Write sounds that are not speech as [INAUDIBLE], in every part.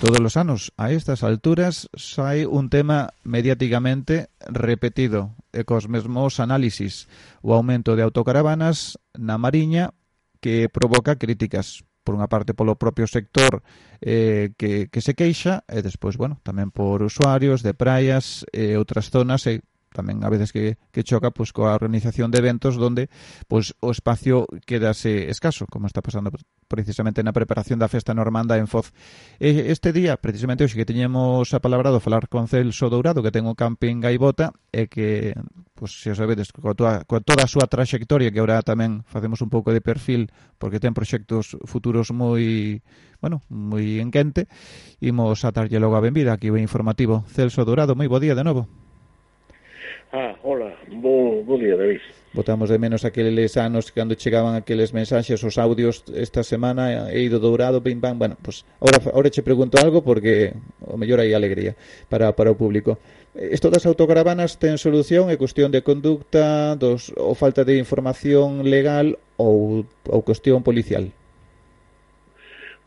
Todos los anos, a estas alturas, sai un tema mediáticamente repetido e cos mesmos análisis. O aumento de autocaravanas na Mariña que provoca críticas por unha parte polo propio sector eh, que, que se queixa e despois, bueno, tamén por usuarios de praias e outras zonas e tamén a veces que, que choca pois coa organización de eventos onde pois o espacio quedase escaso, como está pasando precisamente na preparación da festa normanda en Foz. E este día, precisamente hoxe que teñemos apalabrado falar con Celso Dourado, que ten o camping Gaibota, e que, pois, se os sabedes, coa, toa, coa toda a súa traxectoria, que agora tamén facemos un pouco de perfil, porque ten proxectos futuros moi, bueno, moi en quente, imos a darlle logo a benvida aquí o informativo. Celso Dourado, moi bo día de novo. Ah, hola, bo, bo día, David. Botamos de menos aqueles anos cando chegaban aqueles mensaxes, os audios esta semana, eh, Eido Dourado, Bim Bam, bueno, pues, ahora, ahora che pregunto algo porque o mellor hai alegría para, para o público. Isto das autocaravanas ten solución é cuestión de conducta, dos, ou falta de información legal ou, ou cuestión policial?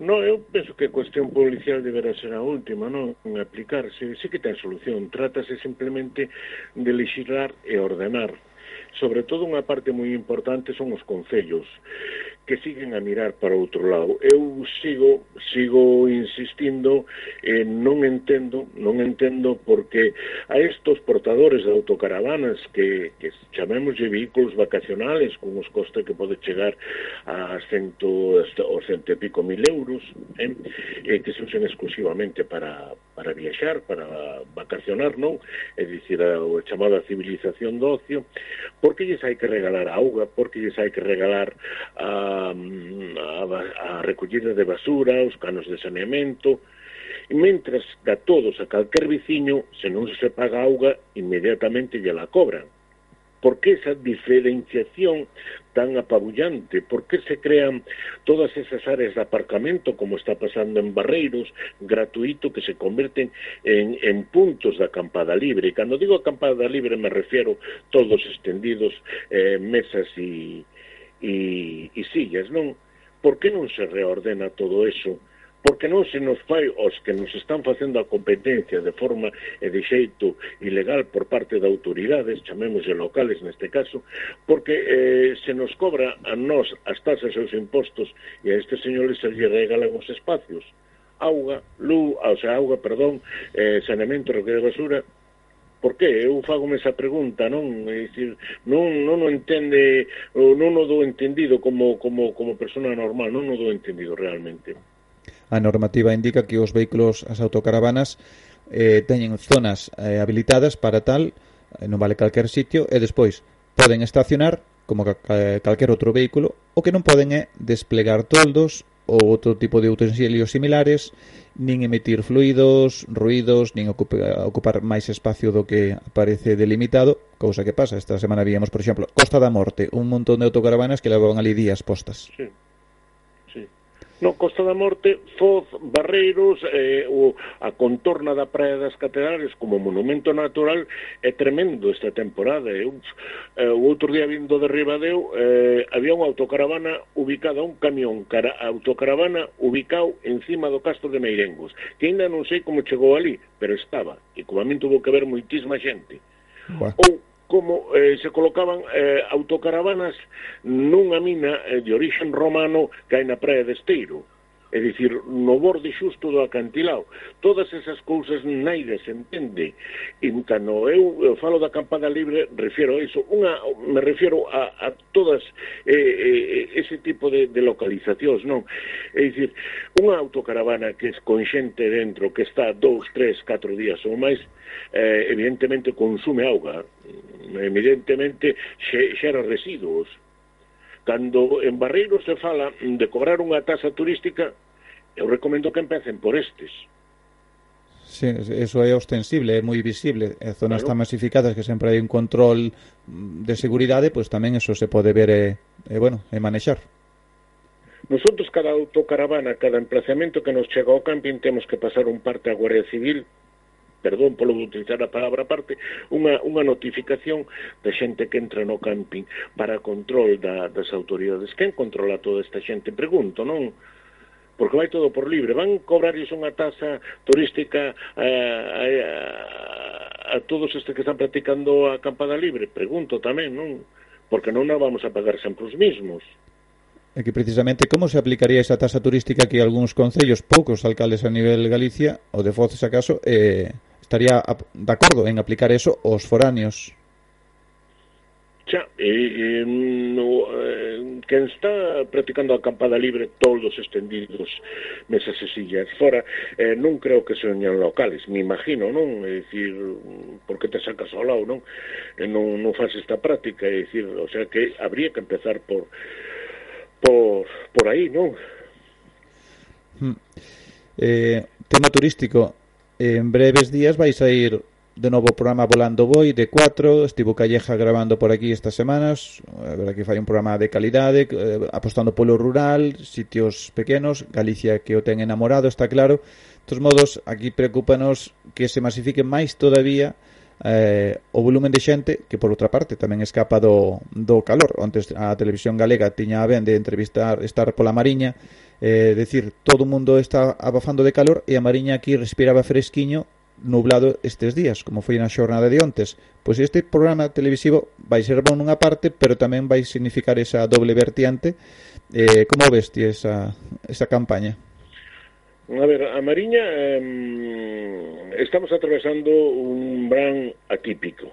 No, eu penso que a cuestión policial deberá ser a última, non en aplicarse. Sí que ten solución, trátase simplemente de legislar e ordenar. Sobre todo unha parte moi importante son os concellos que siguen a mirar para outro lado. Eu sigo sigo insistindo e non entendo, non entendo porque a estos portadores de autocaravanas que, que chamemos de vehículos vacacionales con os costes que pode chegar a cento, o cento e pico mil euros eh, eh, que se usen exclusivamente para, para viaxar, para vacacionar, non? É dicir, a, a chamada civilización do ocio, porque lles hai que regalar auga, porque lles hai que regalar a Um, a, a recollida de basura, os canos de saneamento, e mentras da todos a calquer veciño, se non se paga auga, inmediatamente lle la cobran. Por que esa diferenciación tan apabullante? Por que se crean todas esas áreas de aparcamento, como está pasando en Barreiros, gratuito, que se converten en, en puntos de acampada libre? E cando digo acampada libre me refiero todos extendidos, eh, mesas e, e, e sillas, non? Por que non se reordena todo eso? Porque non se nos fai os que nos están facendo a competencia de forma e de xeito ilegal por parte de autoridades, chamemos de locales neste caso, porque eh, se nos cobra a nós as tasas e os impostos e a estes señores se lle regalan os espacios. Auga, luz, o sea, auga, perdón, eh, saneamento, recreo de basura, por qué? Eu fago esa pregunta, non? É dicir, non, non o entende, non o do entendido como, como, como persona normal, non o do entendido realmente. A normativa indica que os vehículos, as autocaravanas, eh, teñen zonas eh, habilitadas para tal, eh, non vale calquer sitio, e despois poden estacionar como calquer outro vehículo, o que non poden é desplegar toldos ou outro tipo de utensilios similares, nin emitir fluidos, ruidos, nin ocupar, ocupar máis espacio do que aparece delimitado, cousa que pasa. Esta semana víamos, por exemplo, Costa da Morte, un montón de autocaravanas que levaban ali días postas. Sí. No Costa da Morte, Foz, Barreiros, eh, o, a contorna da Praia das Catedrales como monumento natural é tremendo esta temporada. Eh. Eu, eh, o outro día vindo de Ribadeo eh, había unha autocaravana ubicada, un camión cara, autocaravana ubicado encima do castro de Meirengos, que ainda non sei como chegou ali, pero estaba, e como a min tuvo que ver moitísima xente. Ou como eh, se colocaban eh, autocaravanas nunha mina eh, de orixen romano que hai na praia de Esteiro é dicir, no borde xusto do acantilado. Todas esas cousas naide se entende. Entano, eu falo da campada libre, refiero a iso, unha, me refiero a, a todas eh, eh, ese tipo de, de localizacións, non? É dicir, unha autocaravana que es con xente dentro, que está dous, tres, catro días ou máis, eh, evidentemente consume auga, evidentemente xe, xera residuos. Cando en Barreiro se fala de cobrar unha tasa turística, eu recomendo que empecen por estes. Sí, eso é ostensible, é moi visible. En zonas claro. tan masificadas que sempre hai un control de seguridade, pois pues tamén eso se pode ver e, e bueno, e manexar. Nosotros cada autocaravana, cada emplazamento que nos chega ao camping temos que pasar un parte á Guardia Civil perdón polo utilizar a palabra aparte, unha, unha notificación de xente que entra no camping para control da, das autoridades. Quen controla toda esta xente? Pregunto, non? Porque vai todo por libre. Van cobrarles unha tasa turística a, a, a, a todos estes que están practicando a acampada libre? Pregunto tamén, non? Porque non a vamos a pagar sempre os mismos. É que precisamente como se aplicaría esa tasa turística que algúns concellos, poucos alcaldes a nivel Galicia, ou de Foces acaso, eh, estaría de acordo en aplicar eso aos foráneos. Xa, e, e, no, eh, quen está practicando a acampada libre todos estendidos mesas e sillas fora, eh, non creo que soñan locales, me imagino, non? É dicir, por que te sacas ao lado, non? E non, non faz esta práctica, é dicir, o sea que habría que empezar por por, por aí, non? Hmm. Eh, tema turístico, En breves días vais a ir de novo o programa Volando Boi de 4 Estivo Calleja grabando por aquí estas semanas. A ver que fai un programa de calidade eh, Apostando polo rural Sitios pequenos. Galicia que o ten enamorado, está claro. De todos modos, aquí preocupanos Que se masifique máis todavía eh, o volumen de xente que por outra parte tamén escapa do, do calor. Antes a televisión galega tiña a ben de entrevistar estar pola Mariña eh, decir, todo o mundo está abafando de calor e a Mariña aquí respiraba fresquiño nublado estes días, como foi na xornada de ontes. Pois este programa televisivo vai ser bon nunha parte, pero tamén vai significar esa doble vertiante. Eh, como ves ti esa, esa campaña? A ver, a Mariña eh, estamos atravesando un bran atípico,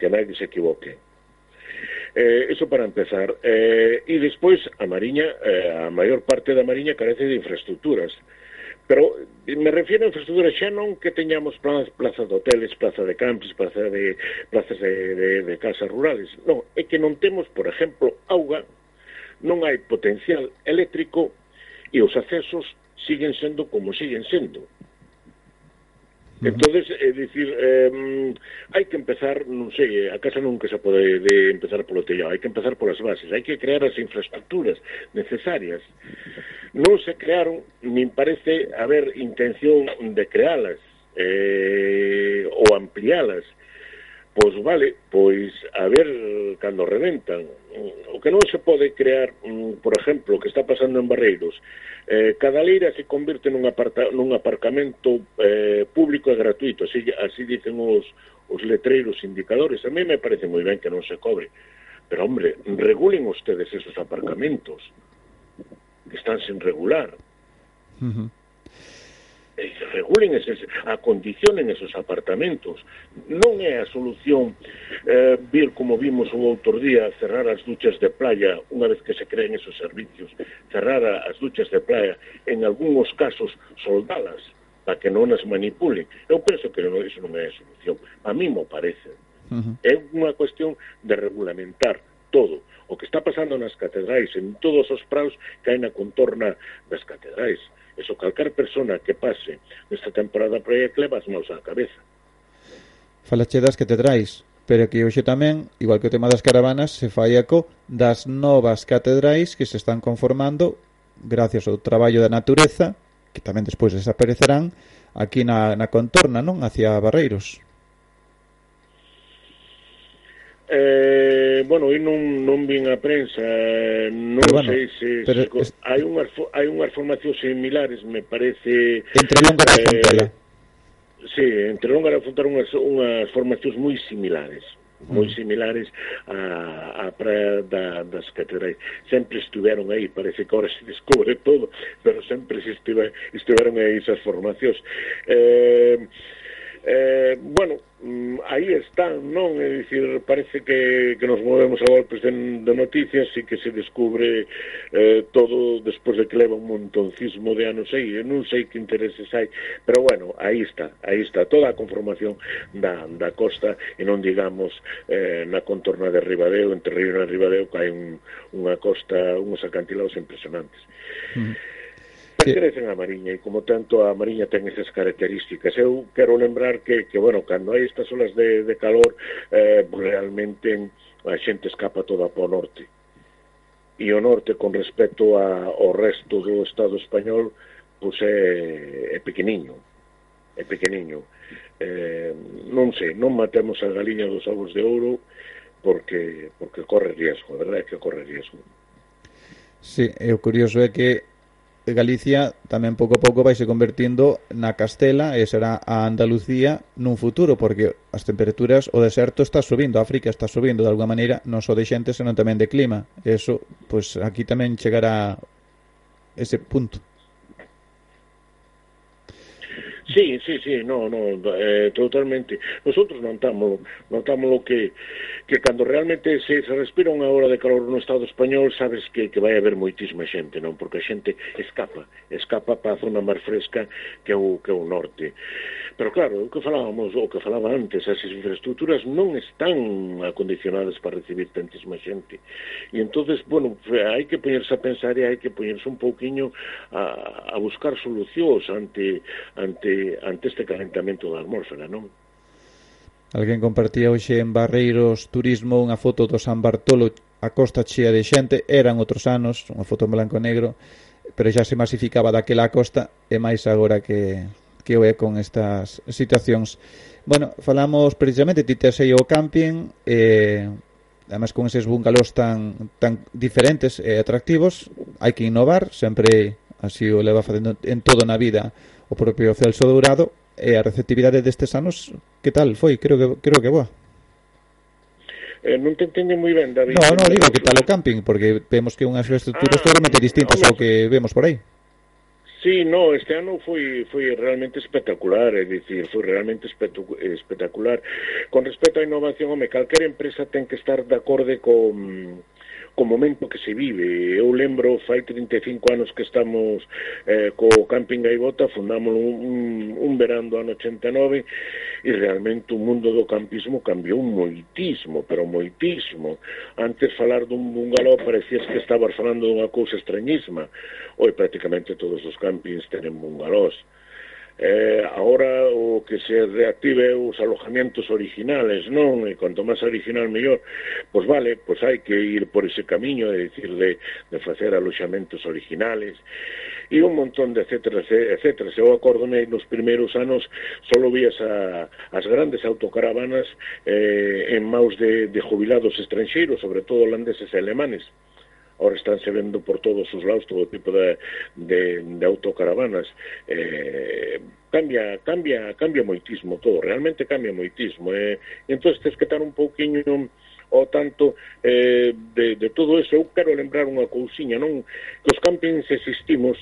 que nadie se equivoque. Eh, eso para empezar. Eh, e despois, a Mariña, eh, a maior parte da Mariña carece de infraestructuras. Pero eh, me refiero a infraestructuras xa non que teñamos plazas, plazas de hoteles, plaza de campos, plaza de, plazas de, de, de casas rurales. Non, é que non temos, por exemplo, auga, non hai potencial eléctrico e os accesos siguen sendo como siguen sendo. Entonces, é dicir, eh, hai que empezar, non sei, a casa nunca se pode de empezar polo tellado, hai que empezar polas bases, hai que crear as infraestructuras necesarias. Non se crearon, nin parece haber intención de crealas eh, ou amplialas. Pois vale, pois a ver cando reventan. O que non se pode crear, mm, por exemplo, o que está pasando en Barreiros, eh, cada leira se convirte nun, aparta, nun aparcamento eh, público e gratuito, así, así dicen os, os letreiros indicadores. A mí me parece moi ben que non se cobre, pero, hombre, regulen ustedes esos aparcamentos que están sin regular. Uh -huh eh, regulen eses, acondicionen esos apartamentos. Non é a solución eh, vir, como vimos o outro día, cerrar as duchas de playa unha vez que se creen esos servicios, cerrar as duchas de playa, en algúns casos soldalas, para que non as manipulen. Eu penso que non, iso non é a solución. A mí mo parece. Uh -huh. É unha cuestión de regulamentar todo que está pasando nas catedrais, en todos os praus que hai na contorna das catedrais. Eso calcar persona que pase nesta temporada preia que levas mãos á cabeza. Falache das catedrais, pero que hoxe tamén, igual que o tema das caravanas, se fai eco das novas catedrais que se están conformando gracias ao traballo da natureza, que tamén despois desaparecerán, aquí na, na contorna, non? Hacia Barreiros. Eh, bueno, eu non, non vin a prensa, eh, non pero bueno, sei se, pero se es... hai unhas hai unhas formacións similares, me parece Entre Longa eh, Fontela. Sí, entre Longa e Fontela unhas, unhas formacións moi similares moi mm. similares a, a praia da, das catedrais. Sempre estiveron aí, parece que ahora se descubre todo, pero sempre se estive, estiveron aí esas formacións. Eh, eh, bueno, mm, aí están, non? É dicir, parece que, que nos movemos a golpes de, de noticias e que se descubre eh, todo despois de que leva un montoncismo de anos aí. Eu non sei que intereses hai, pero bueno, aí está, aí está toda a conformación da, da costa e non digamos eh, na contorna de Ribadeo, entre Río e Ribadeo, que hai un, unha costa, unhos acantilados impresionantes. Mm pertenecen a Mariña e como tanto a Mariña ten esas características. Eu quero lembrar que, que bueno, cando hai estas olas de, de calor, eh, realmente a xente escapa toda para o norte. E o norte, con respecto a, ao resto do Estado español, pois é, é pequeniño. É pequeniño. Eh, non sei, non matemos a galiña dos ovos de ouro porque, porque corre riesgo, a verdade é que corre riesgo. Sí, eh, e o curioso é que Galicia tamén pouco a pouco vai se convertindo na Castela e será a Andalucía nun futuro, porque as temperaturas, o deserto está subindo, a África está subindo de alguma maneira, non só de xente, senón tamén de clima. E eso, pois, aquí tamén chegará ese punto. Sí, sí, sí, no, no, eh, totalmente. Nosotros notamos, notamos lo que, que cando realmente se, se respira unha hora de calor no Estado español sabes que, que vai haber moitísima xente, non? Porque a xente escapa, escapa para a zona máis fresca que é o, que é o norte. Pero claro, o que falábamos, o que falaba antes, as infraestructuras non están acondicionadas para recibir tantísima xente. E entonces, bueno, hai que poñerse a pensar e hai que poñerse un pouquiño a, a buscar solucións ante ante ante, este calentamento da atmósfera, non? Alguén compartía hoxe en Barreiros Turismo unha foto do San Bartolo a costa chea de xente, eran outros anos, unha foto en blanco e negro, pero xa se masificaba daquela a costa e máis agora que, que o é con estas situacións. Bueno, falamos precisamente, ti tes aí o camping, eh, además con eses bungalows tan, tan diferentes e atractivos, hai que innovar, sempre así o leva facendo en todo na vida o propio Celso Dourado e a receptividade destes anos que tal foi? Creo que creo que boa. Eh, non te entende moi ben, David. Non, non, digo que tal o camping, porque vemos que unha infraestructura ah, totalmente distinta ao que vemos por aí. Sí, no, este ano foi foi realmente espectacular, é dicir, foi realmente espectacular. Con respecto á innovación, home, calquera empresa ten que estar de acorde con co momento que se vive. Eu lembro, fai 35 anos que estamos eh, co Camping Gaibota, fundamos un, un verán do ano 89, e realmente o mundo do campismo cambiou moitísimo, pero moitísimo. Antes falar dun bungalow parecías que estabas falando dunha cousa extrañísima. Hoy prácticamente todos os campings tenen bungalows. Eh, agora o que se reactive os alojamientos originales, non? E cuanto máis original mellor. Pois vale, pois hai que ir por ese camiño, é dicir, de, de facer originales e un montón de etcétera, etcétera. Se eu acordome nos primeiros anos solo vías a, as grandes autocaravanas eh, en maus de, de jubilados estranxeiros, sobre todo holandeses e alemanes Ora estánse vendo por todos os lados todo tipo de, de, de autocaravanas. Eh, cambia, cambia, cambia moitismo todo, realmente cambia moitismo. Eh, entón, tens que estar un pouquiño o tanto eh, de, de todo eso, eu quero lembrar unha cousiña, non? Que os campings existimos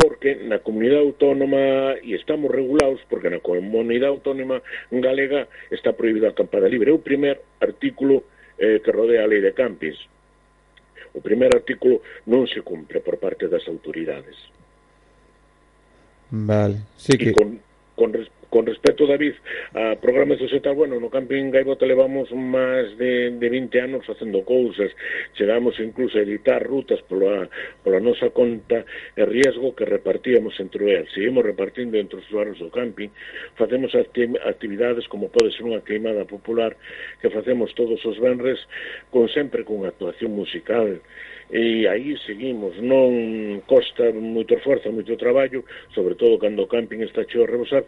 porque na comunidade autónoma e estamos regulados porque na comunidade autónoma galega está prohibido acampar acampada libre. É o primer artículo eh, que rodea a lei de campings. O primeiro artículo non se cumpre por parte das autoridades. Vale, sí que... E con, con, con respecto, David, a programas do bueno, no Camping Gaibota levamos máis de, de 20 anos facendo cousas, chegamos incluso a editar rutas pola, pola nosa conta e riesgo que repartíamos entre el, seguimos repartindo entre os usuarios do camping, facemos acti actividades como pode ser unha queimada popular que facemos todos os venres con sempre con actuación musical, e aí seguimos, non costa moito esforzo, moito traballo, sobre todo cando o camping está cheo a rebosar,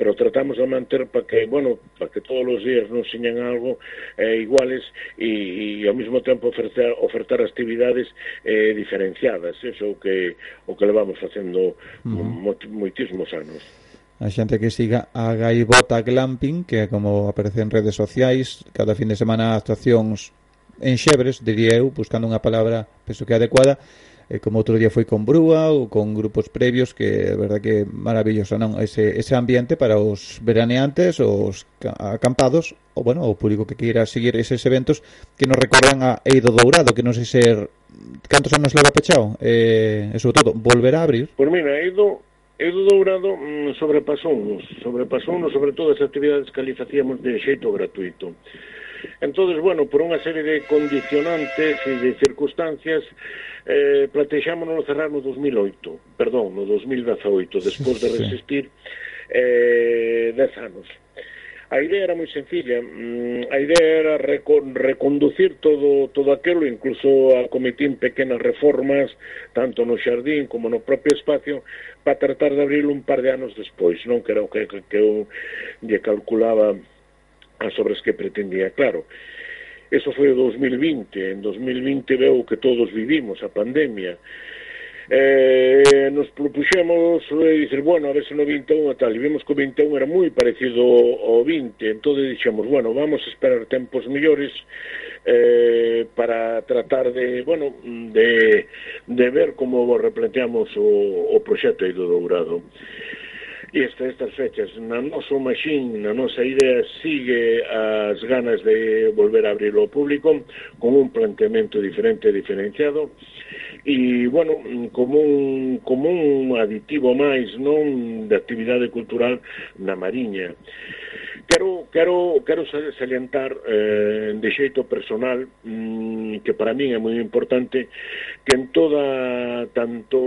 pero tratamos de manter para que, bueno, para que todos os días non señan algo eh, iguales e, e ao mesmo tempo ofertar, ofertar actividades eh, diferenciadas, eso o que, o que levamos facendo mm. moitísimos anos. A xente que siga a Gaivota Glamping, que como aparece en redes sociais, cada fin de semana actuacións en Xebres, diría eu, buscando unha palabra, penso que adecuada, eh, como outro día foi con Brúa ou con grupos previos que é verdad que maravilloso, non ese, ese ambiente para os veraneantes os acampados ou bueno, o público que queira seguir eses eventos que nos recordan a Eido Dourado que non sei ser cantos anos leva pechado eh, e sobre todo volverá a abrir Por mira, Eido Eido Dourado mm, sobrepasounos, sobrepasounos sobre todo as actividades que ali facíamos de xeito gratuito. Entonces, bueno, por unha serie de condicionantes e de circunstancias, eh, plantexámonos cerrar no 2008, perdón, no 2018, despois de resistir eh, 10 anos. A idea era moi sencilla, mm, a idea era reconducir todo, todo aquelo, incluso a comitín pequenas reformas, tanto no xardín como no propio espacio, para tratar de abrirlo un par de anos despois, non que era o que, que, que eu lle calculaba as obras que pretendía, claro. Eso foi o 2020, en 2020 veo que todos vivimos a pandemia. Eh, nos propuxemos eh, dizer, bueno, a ver se no 21 tal, e vimos que o 21 era moi parecido ao 20, entón dixemos, bueno, vamos a esperar tempos mellores eh, para tratar de, bueno, de, de ver como replanteamos o, o proxecto aí do Dourado. E esta, estas fechas, na noso machín, na nosa idea, sigue as ganas de volver a abrir ao público con un planteamento diferente e diferenciado e, bueno, como un, como un aditivo máis non de actividade cultural na Mariña. Quero, quero, quero salientar eh, de xeito personal mm, que para min é moi importante que en toda, tanto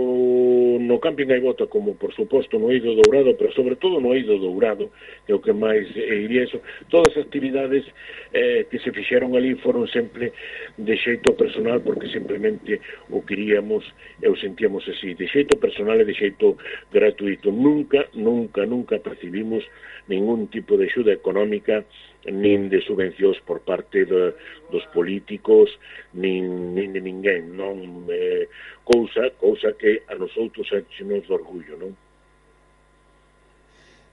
no Camping Gaibota como por suposto no Eido Dourado, pero sobre todo no Eido Dourado, que é o que máis eh, iría eso, todas as actividades eh, que se fixeron ali foron sempre de xeito personal porque simplemente o queríamos e o sentíamos así, de xeito personal e de xeito gratuito. Nunca, nunca, nunca percibimos ningún tipo de xuda axuda económica nin de subvencións por parte de, dos políticos nin, nin de ninguén non eh, cousa cousa que a nosotros nos de orgullo non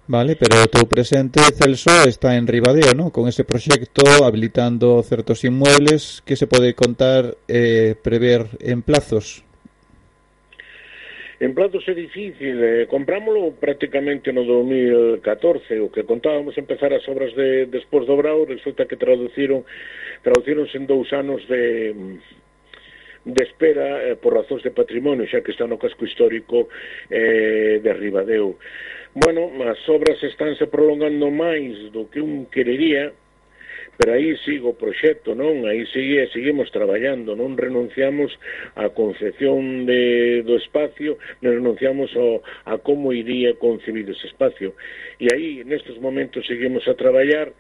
Vale, pero o teu presente, Celso, está en Ribadeo, non? Con ese proxecto habilitando certos inmuebles que se pode contar eh, prever en plazos. En plazos é difícil, eh, comprámolo prácticamente no 2014, o que contábamos empezar as obras de despois do Brau, resulta que traduciron traduciron en dous anos de de espera eh, por razóns de patrimonio, xa que está no casco histórico eh, de Ribadeo. Bueno, as obras estánse prolongando máis do que un querería, pero aí sigo o proxecto, non? Aí sigue, seguimos traballando, non renunciamos á concepción de, do espacio, non renunciamos ao, a como iría concebido ese espacio. E aí, nestes momentos, seguimos a traballar,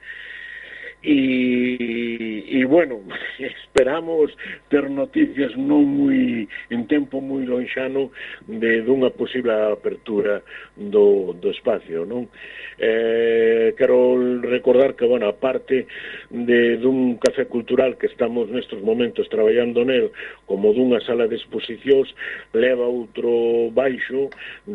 e, e bueno, [LAUGHS] esperamos ter noticias non moi en tempo moi lonxano de dunha posible apertura do, do espacio, non? Eh, quero recordar que, bueno, aparte de dun café cultural que estamos nestes momentos traballando nel como dunha sala de exposicións, leva outro baixo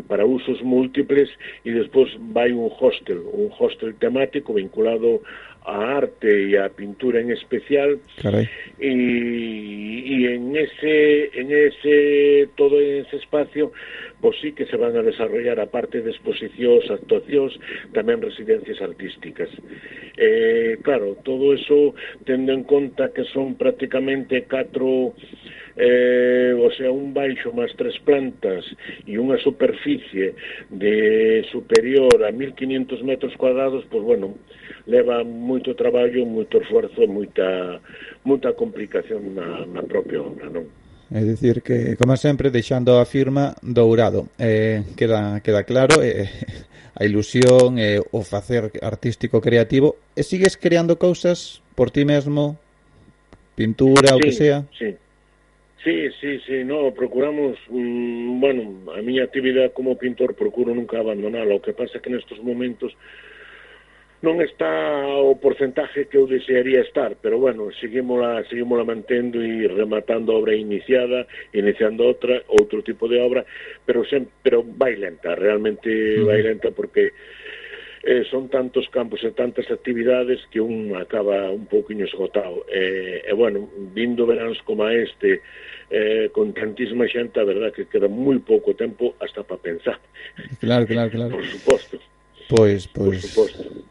para usos múltiples e despois vai un hostel, un hostel temático vinculado a arte e a pintura en especial Carai. y, en ese en ese todo ese espacio pois sí que se van a desarrollar a parte de exposicións, actuacións, tamén residencias artísticas. Eh, claro, todo eso tendo en conta que son prácticamente catro eh, o sea, un baixo máis tres plantas e unha superficie de superior a 1500 metros cuadrados, pois bueno, leva moito traballo, moito esforzo, moita, moita complicación na, na propia obra, non? É dicir que, como sempre, deixando a firma dourado. Eh, queda, queda claro eh, a ilusión, eh, o facer artístico creativo. E sigues creando cousas por ti mesmo? Pintura, sí, o que sea? Sí, sí, sí, sí no, procuramos, mmm, bueno, a miña actividade como pintor procuro nunca abandonarla. O que pasa que nestes momentos non está o porcentaje que eu desearía estar, pero bueno, seguímola, seguímola mantendo e rematando a obra iniciada, iniciando outra, outro tipo de obra, pero sempre, pero vai lenta, realmente vai lenta porque eh, son tantos campos e tantas actividades que un acaba un pouquinho esgotado. Eh, e, eh, eh, bueno, vindo veráns como este, eh, con tantísima xente, a verdad que queda moi pouco tempo hasta para pensar. Claro, claro, claro. Por suposto. Pois, pois,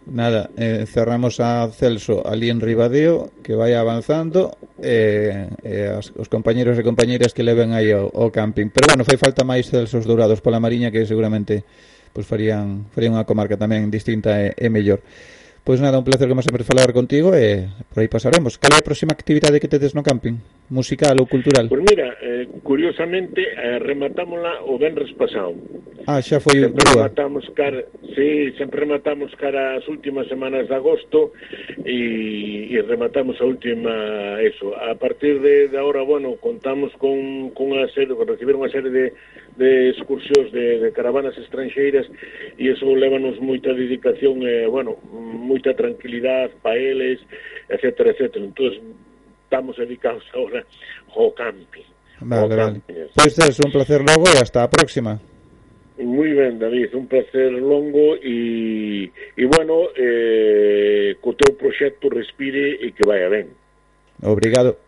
nada, eh, cerramos a Celso ali en Ribadeo, que vai avanzando, eh, eh, as, os compañeros e compañeras que leven aí ao, ao camping. Pero, bueno, fai falta máis Celsos Dourados pola Mariña, que seguramente pois, farían, farían unha comarca tamén distinta e, e mellor. Pois nada, un placer como sempre falar contigo e por aí pasaremos. Cal é a próxima actividade que tedes no camping? Musical ou cultural? Pois mira, eh, curiosamente eh, rematámola o venres pasado. Ah, xa foi sempre rematamos cara, sí, sempre rematamos cara as últimas semanas de agosto e, e rematamos a última eso. A partir de, de ahora, bueno, contamos con, con unha serie, con recibir unha serie de de excursións de, de caravanas estranxeiras e eso levanos moita dedicación e, eh, bueno, moita tranquilidade para eles, etcétera, etcétera. Entón, estamos dedicados ahora ao camping. Vale, ao vale. Eh. Pois pues é un placer logo e hasta a próxima. Muy ben, David, un placer longo e, e bueno, eh, co teu proxecto respire e que vaya ben. Obrigado.